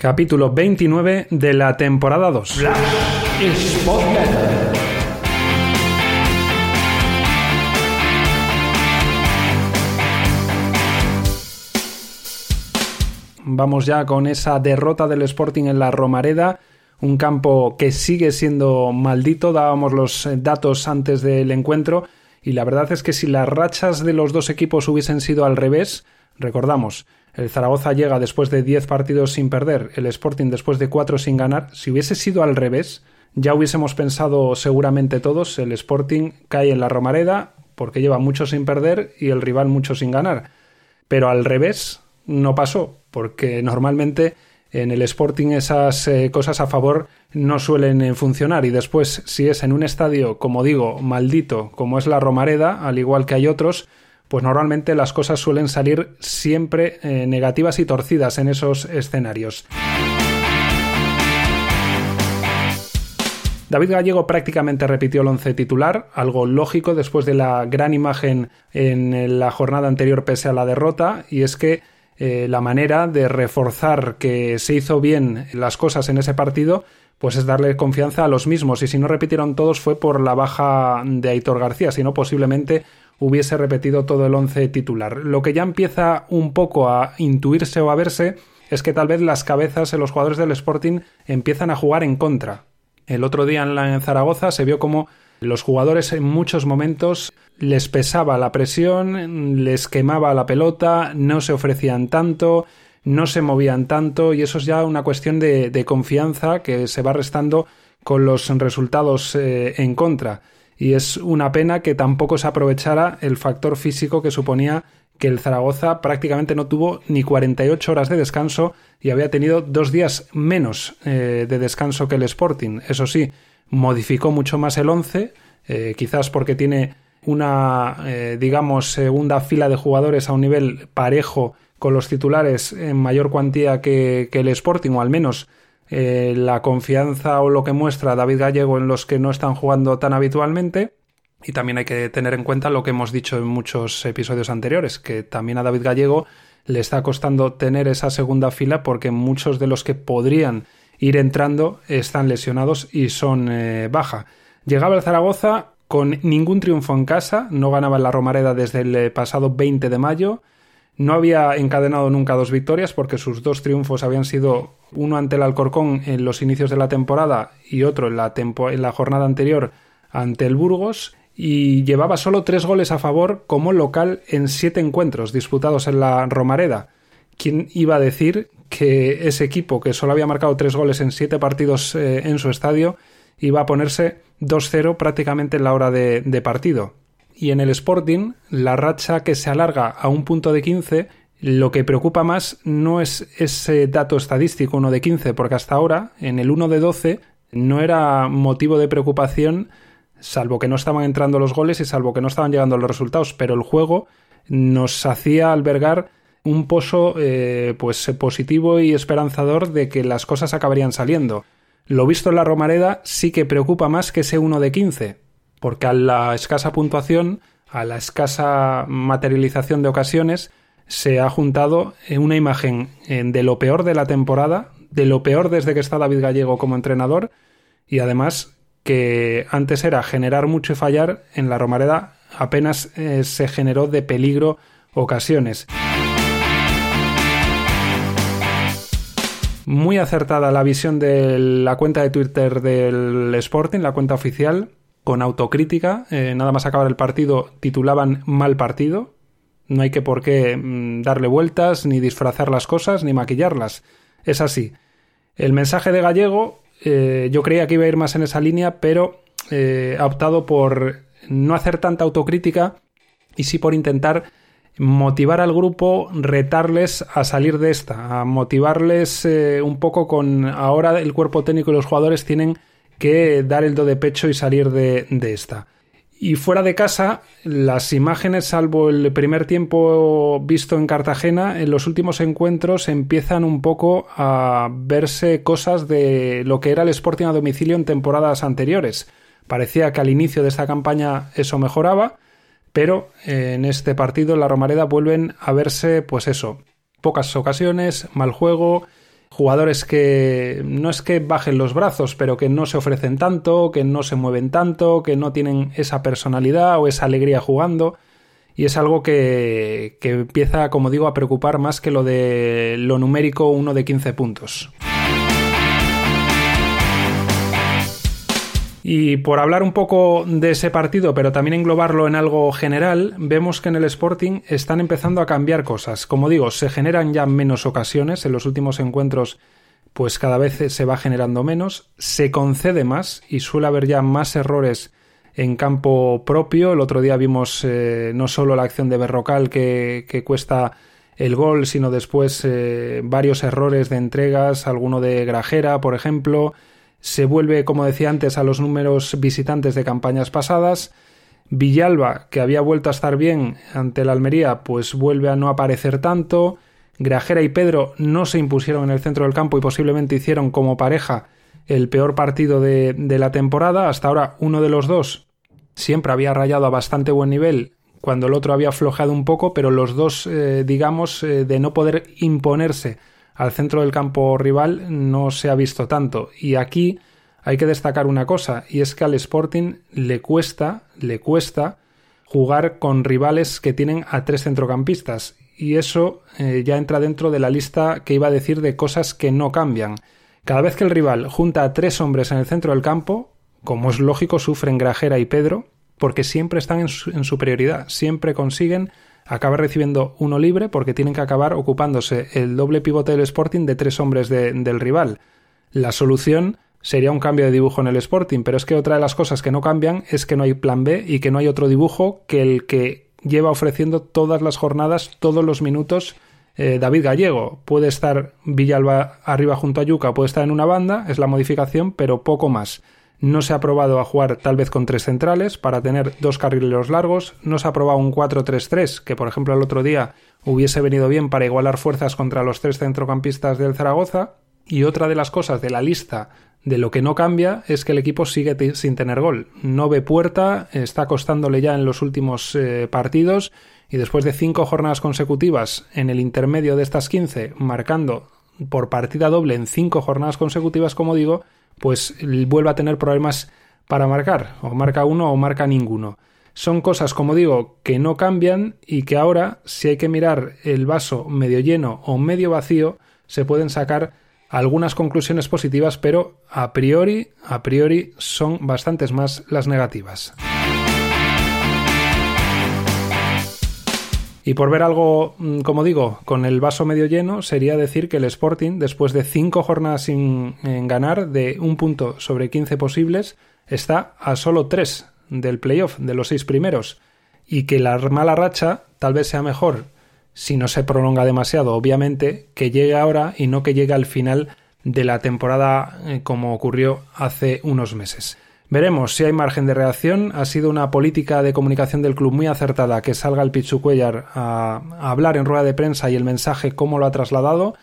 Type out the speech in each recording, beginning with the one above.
Capítulo 29 de la temporada 2. Vamos ya con esa derrota del Sporting en la Romareda, un campo que sigue siendo maldito, dábamos los datos antes del encuentro y la verdad es que si las rachas de los dos equipos hubiesen sido al revés, recordamos, el Zaragoza llega después de 10 partidos sin perder, el Sporting después de 4 sin ganar. Si hubiese sido al revés, ya hubiésemos pensado seguramente todos, el Sporting cae en la Romareda porque lleva mucho sin perder y el rival mucho sin ganar. Pero al revés no pasó, porque normalmente en el Sporting esas eh, cosas a favor no suelen eh, funcionar y después si es en un estadio, como digo, maldito, como es la Romareda, al igual que hay otros, pues normalmente las cosas suelen salir siempre eh, negativas y torcidas en esos escenarios. David Gallego prácticamente repitió el once titular, algo lógico después de la gran imagen en la jornada anterior pese a la derrota, y es que eh, la manera de reforzar que se hizo bien las cosas en ese partido, pues es darle confianza a los mismos, y si no repitieron todos fue por la baja de Aitor García, sino posiblemente hubiese repetido todo el once titular. Lo que ya empieza un poco a intuirse o a verse es que tal vez las cabezas en los jugadores del Sporting empiezan a jugar en contra. El otro día en Zaragoza se vio como los jugadores en muchos momentos les pesaba la presión, les quemaba la pelota, no se ofrecían tanto, no se movían tanto y eso es ya una cuestión de, confianza que se va restando con los resultados eh, en contra y es una pena que tampoco se aprovechara el factor físico que suponía que el Zaragoza prácticamente no tuvo ni 48 horas de descanso y había tenido dos días menos eh, de descanso que el Sporting. Eso sí, modificó mucho más el 11, eh, quizás porque tiene una, eh, digamos, segunda fila de jugadores a un nivel parejo con los titulares en mayor cuantía que, que el Sporting, o al menos eh, la confianza o lo que muestra David Gallego en los que no están jugando tan habitualmente. Y también hay que tener en cuenta lo que hemos dicho en muchos episodios anteriores, que también a David Gallego le está costando tener esa segunda fila porque muchos de los que podrían ir entrando están lesionados y son eh, baja. Llegaba el Zaragoza con ningún triunfo en casa, no ganaba en la Romareda desde el eh, pasado 20 de mayo, no había encadenado nunca dos victorias porque sus dos triunfos habían sido uno ante el Alcorcón en los inicios de la temporada y otro en la, en la jornada anterior ante el Burgos y llevaba solo tres goles a favor como local en siete encuentros disputados en la Romareda. ¿Quién iba a decir que ese equipo que solo había marcado tres goles en siete partidos eh, en su estadio iba a ponerse 2-0 prácticamente en la hora de partido? y en el Sporting la racha que se alarga a un punto de 15 lo que preocupa más no es ese dato estadístico 1 de 15 porque hasta ahora en el 1 de 12 no era motivo de preocupación salvo que no estaban entrando los goles y salvo que no estaban llegando los resultados pero el juego nos hacía albergar un pozo eh, pues positivo y esperanzador de que las cosas acabarían saliendo. Lo visto en la Romareda sí que preocupa más que ese 1 de 15, porque a la escasa puntuación, a la escasa materialización de ocasiones, se ha juntado una imagen de lo peor de la temporada, de lo peor desde que está David Gallego como entrenador, y además que antes era generar mucho y fallar, en la Romareda apenas eh, se generó de peligro ocasiones. Muy acertada la visión de la cuenta de Twitter del Sporting, la cuenta oficial, con autocrítica. Eh, nada más acabar el partido titulaban mal partido. No hay que por qué mm, darle vueltas, ni disfrazar las cosas, ni maquillarlas. Es así. El mensaje de Gallego, eh, yo creía que iba a ir más en esa línea, pero eh, ha optado por no hacer tanta autocrítica y sí por intentar motivar al grupo, retarles a salir de esta, a motivarles un poco con ahora el cuerpo técnico y los jugadores tienen que dar el do de pecho y salir de, esta. Y fuera de casa, las imágenes, salvo el primer tiempo visto en Cartagena, en los últimos encuentros empiezan un poco a verse cosas de lo que era el Sporting a domicilio en temporadas anteriores. Parecía que al inicio de esta campaña eso mejoraba, pero en este partido, la Romareda, vuelven a verse, pues eso, pocas ocasiones, mal juego, jugadores que no es que bajen los brazos, pero que no se ofrecen tanto, que no se mueven tanto, que no tienen esa personalidad o esa alegría jugando. Y es algo que, que empieza, como digo, a preocupar más que lo de lo numérico uno de 15 puntos. Y por hablar un poco de ese partido, pero también englobarlo en algo general, vemos que en el Sporting están empezando a cambiar cosas. Como digo, se generan ya menos ocasiones. En los últimos encuentros, pues cada vez se va generando menos. Se concede más y suele haber ya más errores en campo propio. El otro día vimos eh, no solo la acción de Berrocal que, que cuesta el gol, sino después eh, varios errores de entregas, alguno de Grajera, por ejemplo se vuelve, como decía antes, a los números visitantes de campañas pasadas. Villalba, que había vuelto a estar bien ante la Almería, pues vuelve a no aparecer tanto. Grajera y Pedro no se impusieron en el centro del campo y posiblemente hicieron como pareja el peor partido de, la temporada. Hasta ahora uno de los dos siempre había rayado a bastante buen nivel cuando el otro había flojeado un poco, pero los dos, eh, digamos, eh, de no poder imponerse al centro del campo rival no se ha visto tanto. Y aquí hay que destacar una cosa, y es que al Sporting le cuesta, le cuesta jugar con rivales que tienen a tres centrocampistas. Y eso eh, ya entra dentro de la lista que iba a decir de cosas que no cambian. Cada vez que el rival junta a tres hombres en el centro del campo, como es lógico, sufren Grajera y Pedro, porque siempre están en, en superioridad, siempre consiguen acaba recibiendo uno libre porque tienen que acabar ocupándose el doble pivote del Sporting de tres hombres del rival. La solución sería un cambio de dibujo en el Sporting, pero es que otra de las cosas que no cambian es que no hay plan B y que no hay otro dibujo que el que lleva ofreciendo todas las jornadas, todos los minutos eh, David Gallego. Puede estar Villalba arriba junto a Yuca, puede estar en una banda, es la modificación, pero poco más. No se ha probado a jugar tal vez con tres centrales para tener dos carrileros largos. No se ha probado un 4-3-3, que por ejemplo el otro día hubiese venido bien para igualar fuerzas contra los tres centrocampistas del Zaragoza. Y otra de las cosas de la lista de lo que no cambia es que el equipo sigue sin tener gol. No ve puerta, está costándole ya en los últimos eh, partidos y después de cinco jornadas consecutivas en el intermedio de estas 15, marcando por partida doble en cinco jornadas consecutivas, como digo, pues vuelve a tener problemas para marcar, o marca uno o marca ninguno. Son cosas, como digo, que no cambian y que ahora, si hay que mirar el vaso medio lleno o medio vacío, se pueden sacar algunas conclusiones positivas, pero a priori, a priori son bastantes más las negativas. Y por ver algo, mm, como digo, con el vaso medio lleno, sería decir que el Sporting, después de cinco jornadas sin ganar, de un punto sobre 15 posibles, está a solo tres del playoff, de los seis primeros. Y que la mala racha tal vez sea mejor, si no se prolonga demasiado, obviamente, que llegue ahora y no que llegue al final de la temporada eh, como ocurrió hace unos meses. Veremos si hay margen de reacción. Ha sido una política de comunicación del club muy acertada que salga el Pichu Cuellar a, hablar en rueda de prensa y el mensaje cómo lo ha trasladado.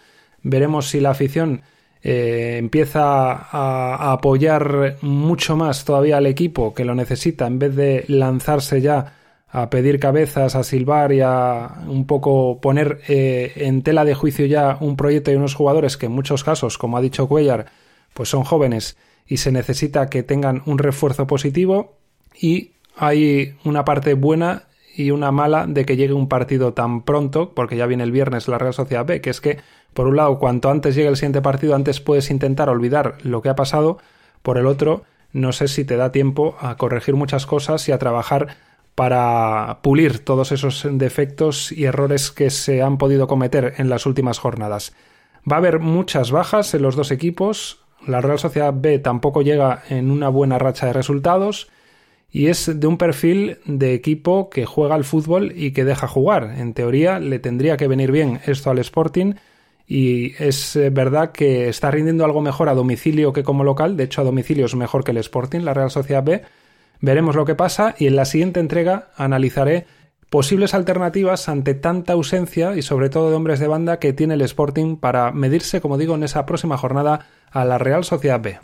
Veremos si la afición eh, empieza a, apoyar mucho más todavía al equipo que lo necesita en vez de lanzarse ya a pedir cabezas, a silbar y a un poco poner eh, en tela de juicio ya un proyecto y unos jugadores que en muchos casos, como ha dicho Cuellar, pues son jóvenes y se necesita que tengan un refuerzo positivo y hay una parte buena y una mala de que llegue un partido tan pronto, porque ya viene el viernes la Real Sociedad B, que es que, por un lado, cuanto antes llegue el siguiente partido, antes puedes intentar olvidar lo que ha pasado, por el otro, no sé si te da tiempo a corregir muchas cosas y a trabajar para pulir todos esos defectos y errores que se han podido cometer en las últimas jornadas. Va a haber muchas bajas en los dos equipos, la Real Sociedad B tampoco llega en una buena racha de resultados y es de un perfil de equipo que juega al fútbol y que deja jugar. En teoría le tendría que venir bien esto al Sporting y es eh, verdad que está rindiendo algo mejor a domicilio que como local. De hecho, a domicilio es mejor que el Sporting, la Real Sociedad B. Veremos lo que pasa y en la siguiente entrega analizaré posibles alternativas ante tanta ausencia y sobre todo de hombres de banda que tiene el Sporting para medirse, como digo, en esa próxima jornada a la Real Sociedad B.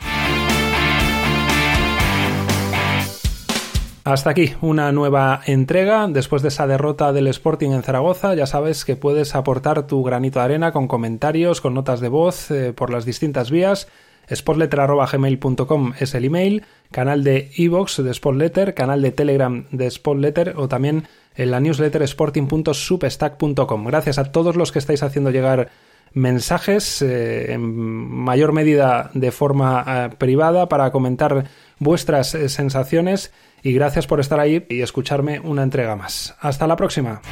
Hasta aquí una nueva entrega. Después de esa derrota del Sporting en Zaragoza, ya sabes que puedes aportar tu granito de arena con comentarios, con notas de voz eh, por las distintas vías. Spotletter.gmail.com es el email, canal de iVoox de Spotletter, canal de Telegram de Spotletter o también en la newsletter sporting.substack.com. Gracias a todos los que estáis haciendo llegar mensajes eh, en mayor medida de forma eh, privada para comentar vuestras sensaciones y gracias por estar ahí y escucharme una entrega más. Hasta la próxima.